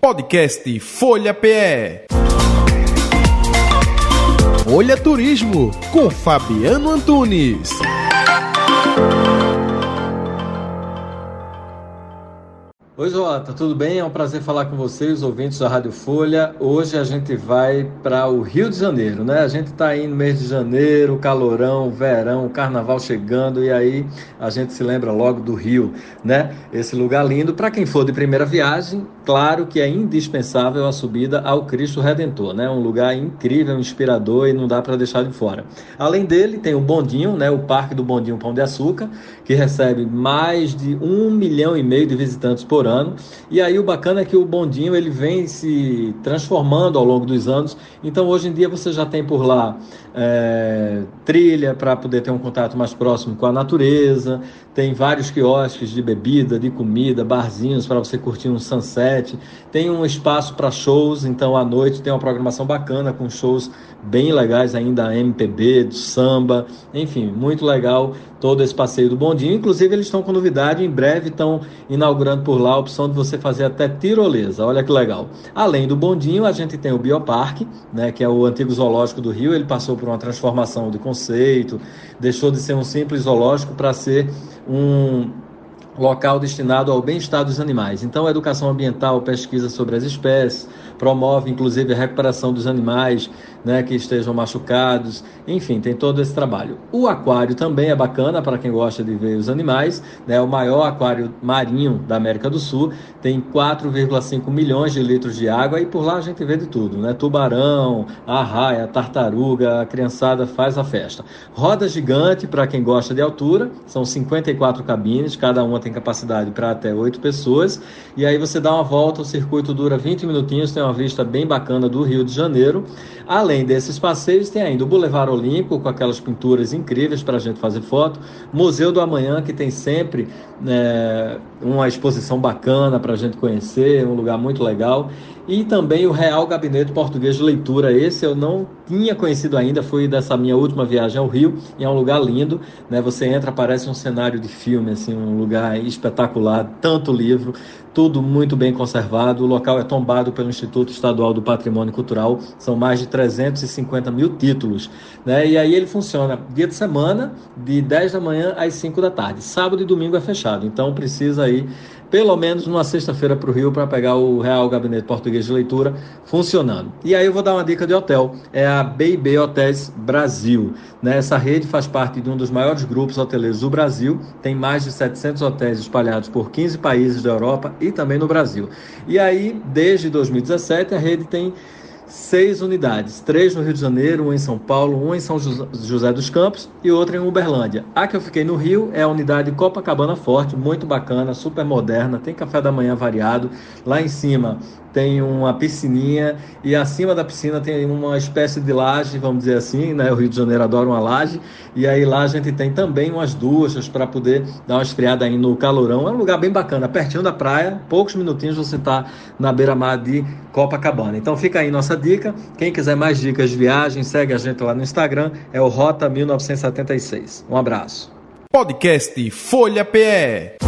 Podcast Folha PE. Folha Turismo com Fabiano Antunes. Oi, Jota, tudo bem? É um prazer falar com vocês, ouvintes da Rádio Folha. Hoje a gente vai para o Rio de Janeiro, né? A gente está aí no mês de janeiro, calorão, verão, carnaval chegando e aí a gente se lembra logo do Rio, né? Esse lugar lindo. Para quem for de primeira viagem, claro que é indispensável a subida ao Cristo Redentor, né? Um lugar incrível, inspirador e não dá para deixar de fora. Além dele, tem o Bondinho, né? O Parque do Bondinho Pão de Açúcar, que recebe mais de um milhão e meio de visitantes por ano. E aí o bacana é que o bondinho ele vem se transformando ao longo dos anos. Então hoje em dia você já tem por lá é, trilha para poder ter um contato mais próximo com a natureza, tem vários quiosques de bebida, de comida, barzinhos para você curtir um sunset, tem um espaço para shows, então à noite tem uma programação bacana com shows bem legais ainda, MPB, do samba, enfim, muito legal todo esse passeio do bondinho. Inclusive eles estão com novidade, em breve estão inaugurando por lá a opção de você fazer até tirolesa, olha que legal. Além do bondinho, a gente tem o Bioparque, né, que é o antigo zoológico do Rio, ele passou por uma transformação de conceito, deixou de ser um simples zoológico para ser um local destinado ao bem-estar dos animais. Então, educação ambiental, pesquisa sobre as espécies, promove inclusive a recuperação dos animais né, que estejam machucados, enfim, tem todo esse trabalho. O aquário também é bacana para quem gosta de ver os animais, né, o maior aquário marinho da América do Sul, tem 4,5 milhões de litros de água e por lá a gente vê de tudo, né, tubarão, arraia, tartaruga, a criançada faz a festa. Roda gigante para quem gosta de altura, são 54 cabines, cada uma tem capacidade para até 8 pessoas, e aí você dá uma volta, o circuito dura 20 minutinhos, tem uma vista bem bacana do Rio de Janeiro. Desses passeios, tem ainda o Boulevard Olímpico, com aquelas pinturas incríveis para a gente fazer foto. Museu do Amanhã, que tem sempre né, uma exposição bacana para a gente conhecer, um lugar muito legal. E também o Real Gabinete Português de Leitura. Esse eu não tinha conhecido ainda, foi dessa minha última viagem ao Rio, e é um lugar lindo. Né? Você entra, parece um cenário de filme, assim, um lugar espetacular, tanto livro, tudo muito bem conservado. O local é tombado pelo Instituto Estadual do Patrimônio Cultural, são mais de 350 mil títulos. Né? E aí ele funciona dia de semana, de 10 da manhã às 5 da tarde. Sábado e domingo é fechado, então precisa aí pelo menos numa sexta-feira para o Rio para pegar o Real Gabinete Português de Leitura funcionando. E aí eu vou dar uma dica de hotel, é a B&B Hotéis Brasil. Né? Essa rede faz parte de um dos maiores grupos hoteleiros do Brasil, tem mais de 700 hotéis espalhados por 15 países da Europa e também no Brasil. E aí, desde 2017, a rede tem seis unidades, três no Rio de Janeiro, uma em São Paulo, uma em São José dos Campos e outra em Uberlândia. A que eu fiquei no Rio é a unidade Copacabana Forte, muito bacana, super moderna, tem café da manhã variado. Lá em cima tem uma piscininha e acima da piscina tem uma espécie de laje, vamos dizer assim, né? O Rio de Janeiro adora uma laje. E aí lá a gente tem também umas duchas para poder dar uma esfriada aí no calorão. É um lugar bem bacana, pertinho da praia, poucos minutinhos você está na beira-mar de Copacabana. Então fica aí nossa dica. Quem quiser mais dicas de viagem, segue a gente lá no Instagram, é o Rota 1976. Um abraço. Podcast Folha PE.